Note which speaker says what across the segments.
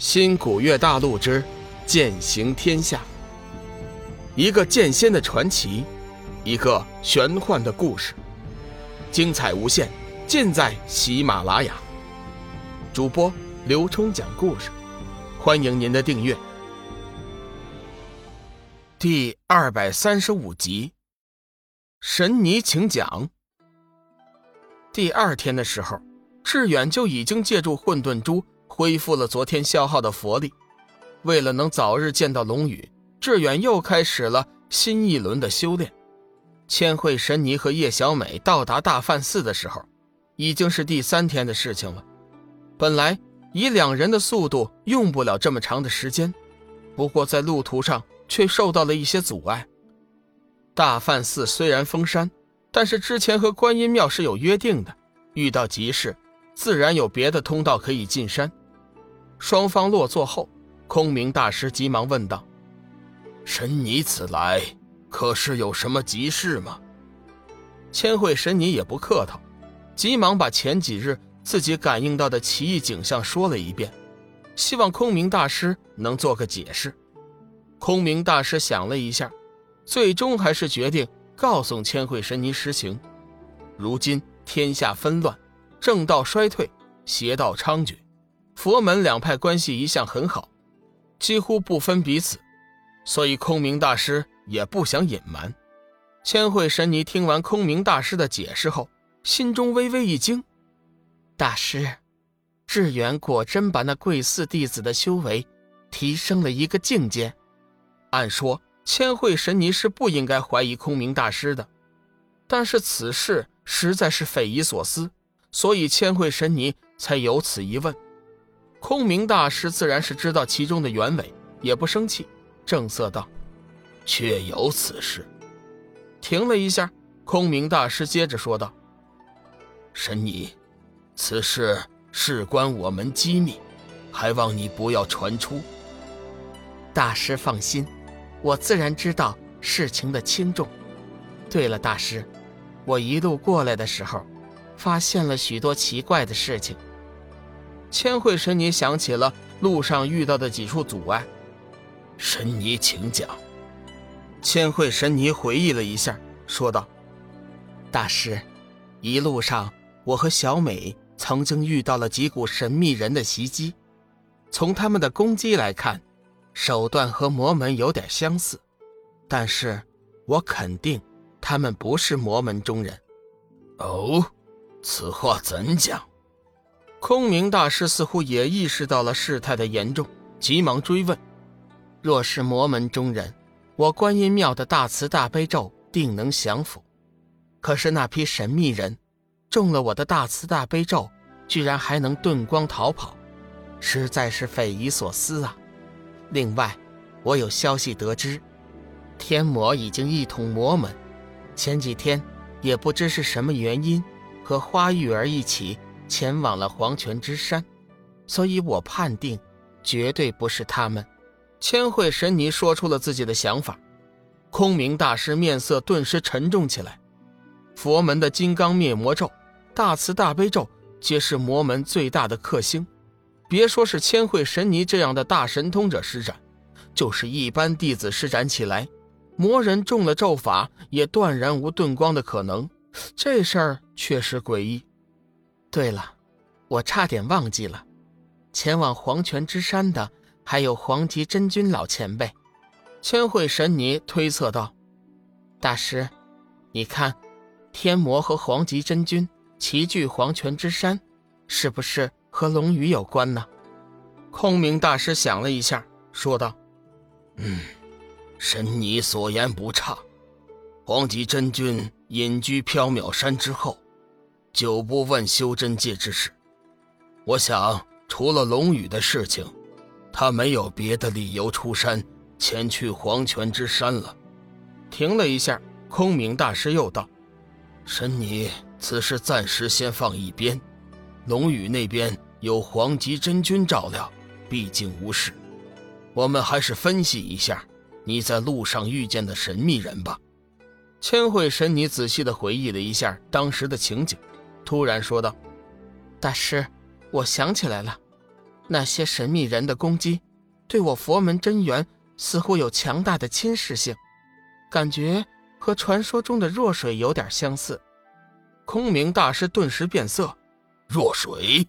Speaker 1: 新古月大陆之剑行天下，一个剑仙的传奇，一个玄幻的故事，精彩无限，尽在喜马拉雅。主播刘冲讲故事，欢迎您的订阅。第二百三十五集，神尼请讲。第二天的时候，志远就已经借助混沌珠。恢复了昨天消耗的佛力，为了能早日见到龙宇，志远又开始了新一轮的修炼。千惠神尼和叶小美到达大梵寺的时候，已经是第三天的事情了。本来以两人的速度用不了这么长的时间，不过在路途上却受到了一些阻碍。大梵寺虽然封山，但是之前和观音庙是有约定的，遇到急事，自然有别的通道可以进山。双方落座后，空明大师急忙问道：“
Speaker 2: 神尼此来，可是有什么急事吗？”
Speaker 1: 千惠神尼也不客套，急忙把前几日自己感应到的奇异景象说了一遍，希望空明大师能做个解释。空明大师想了一下，最终还是决定告诉千惠神尼实情。如今天下纷乱，正道衰退，邪道猖獗。佛门两派关系一向很好，几乎不分彼此，所以空明大师也不想隐瞒。千惠神尼听完空明大师的解释后，心中微微一惊：“大师，智远果真把那贵寺弟子的修为提升了一个境界。按说，千惠神尼是不应该怀疑空明大师的，但是此事实在是匪夷所思，所以千惠神尼才有此一问。”空明大师自然是知道其中的原委，也不生气，正色道：“
Speaker 2: 确有此事。”
Speaker 1: 停了一下，空明大师接着说道：“
Speaker 2: 神尼，此事事关我们机密，还望你不要传出。”
Speaker 1: 大师放心，我自然知道事情的轻重。对了，大师，我一路过来的时候，发现了许多奇怪的事情。千惠神尼想起了路上遇到的几处阻碍，
Speaker 2: 神尼请讲。
Speaker 1: 千惠神尼回忆了一下，说道：“大师，一路上我和小美曾经遇到了几股神秘人的袭击，从他们的攻击来看，手段和魔门有点相似，但是我肯定他们不是魔门中人。”
Speaker 2: 哦，此话怎讲？
Speaker 1: 空明大师似乎也意识到了事态的严重，急忙追问：“若是魔门中人，我观音庙的大慈大悲咒定能降服。可是那批神秘人，中了我的大慈大悲咒，居然还能遁光逃跑，实在是匪夷所思啊！另外，我有消息得知，天魔已经一统魔门，前几天也不知是什么原因，和花玉儿一起。”前往了黄泉之山，所以我判定，绝对不是他们。千惠神尼说出了自己的想法，空明大师面色顿时沉重起来。佛门的金刚灭魔咒、大慈大悲咒，皆是魔门最大的克星。别说是千惠神尼这样的大神通者施展，就是一般弟子施展起来，魔人中了咒法也断然无遁光的可能。这事儿确实诡异。对了，我差点忘记了，前往黄泉之山的还有黄极真君老前辈。千惠神尼推测道：“大师，你看，天魔和黄极真君齐聚黄泉之山，是不是和龙宇有关呢？”空明大师想了一下，说道：“
Speaker 2: 嗯，神尼所言不差。黄极真君隐居缥缈山之后。”久不问修真界之事，我想除了龙宇的事情，他没有别的理由出山前去黄泉之山了。
Speaker 1: 停了一下，空明大师又道：“
Speaker 2: 神尼，此事暂时先放一边。龙宇那边有黄极真君照料，毕竟无事。我们还是分析一下你在路上遇见的神秘人吧。”
Speaker 1: 千惠神尼仔细地回忆了一下当时的情景。突然说道：“大师，我想起来了，那些神秘人的攻击，对我佛门真元似乎有强大的侵蚀性，感觉和传说中的弱水有点相似。
Speaker 2: 空明大师顿时变色：“弱水？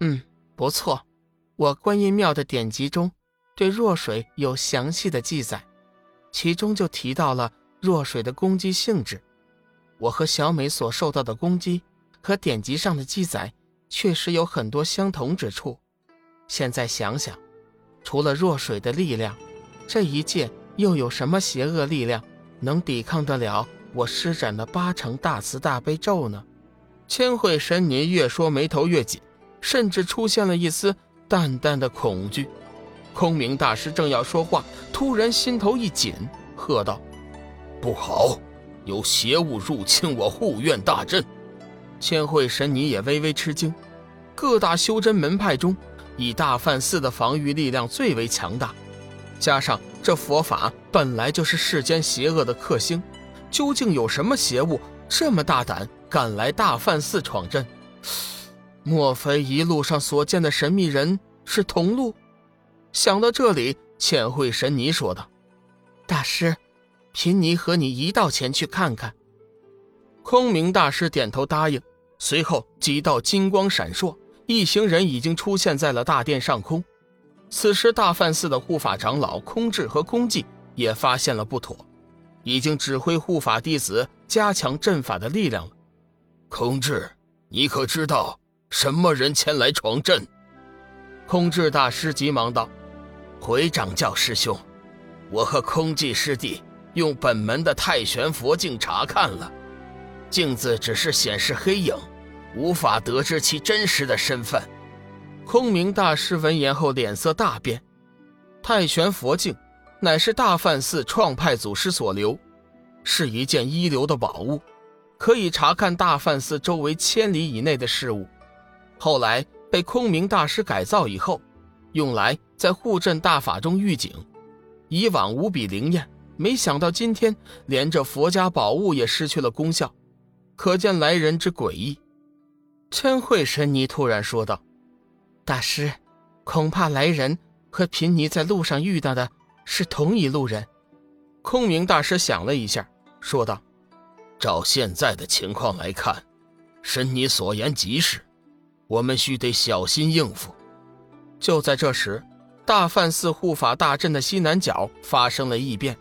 Speaker 1: 嗯，不错。我观音庙的典籍中对弱水有详细的记载，其中就提到了弱水的攻击性质。我和小美所受到的攻击和典籍上的记载确实有很多相同之处。现在想想，除了弱水的力量，这一界又有什么邪恶力量能抵抗得了我施展的八成大慈大悲咒呢？
Speaker 2: 千惠神尼越说眉头越紧，甚至出现了一丝淡淡的恐惧。空明大师正要说话，突然心头一紧，喝道：“不好！”有邪物入侵我护院大阵，
Speaker 1: 千惠神尼也微微吃惊。各大修真门派中，以大梵寺的防御力量最为强大，加上这佛法本来就是世间邪恶的克星，究竟有什么邪物这么大胆，敢来大梵寺闯阵？莫非一路上所见的神秘人是同路？想到这里，千惠神尼说道：“大师。”贫尼和你一道前去看看。
Speaker 2: 空明大师点头答应，随后几道金光闪烁，一行人已经出现在了大殿上空。此时，大梵寺的护法长老空智和空寂也发现了不妥，已经指挥护法弟子加强阵法的力量了。空智，你可知道什么人前来闯阵？
Speaker 1: 空智大师急忙道：“
Speaker 2: 回掌教师兄，我和空寂师弟。”用本门的太玄佛镜查看了，镜子只是显示黑影，无法得知其真实的身份。
Speaker 1: 空明大师闻言后脸色大变。太玄佛镜乃是大梵寺创派祖师所留，是一件一流的宝物，可以查看大梵寺周围千里以内的事物。后来被空明大师改造以后，用来在护阵大法中预警，以往无比灵验。没想到今天连这佛家宝物也失去了功效，可见来人之诡异。千惠神尼突然说道：“大师，恐怕来人和贫尼在路上遇到的是同一路人。”
Speaker 2: 空明大师想了一下，说道：“照现在的情况来看，神尼所言极是，我们须得小心应付。”
Speaker 1: 就在这时，大梵寺护法大阵的西南角发生了异变。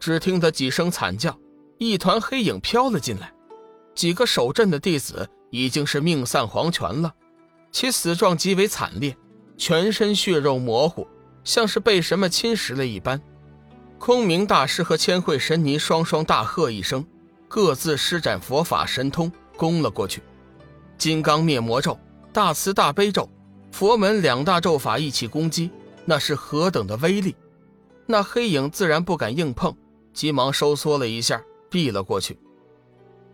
Speaker 1: 只听得几声惨叫，一团黑影飘了进来。几个守阵的弟子已经是命散黄泉了，其死状极为惨烈，全身血肉模糊，像是被什么侵蚀了一般。空明大师和千惠神尼双双大喝一声，各自施展佛法神通攻了过去。金刚灭魔咒、大慈大悲咒、佛门两大咒法一起攻击，那是何等的威力！那黑影自然不敢硬碰。急忙收缩了一下，避了过去。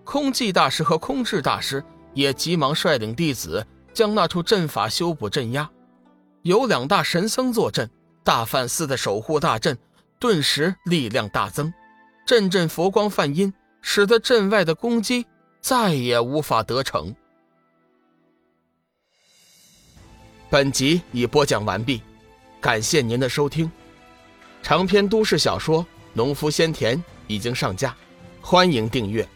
Speaker 1: 空寂大师和空智大师也急忙率领弟子将那处阵法修补镇压。有两大神僧坐镇，大梵寺的守护大阵顿时力量大增，阵阵佛光泛阴，使得阵外的攻击再也无法得逞。本集已播讲完毕，感谢您的收听。长篇都市小说。农夫先田已经上架，欢迎订阅。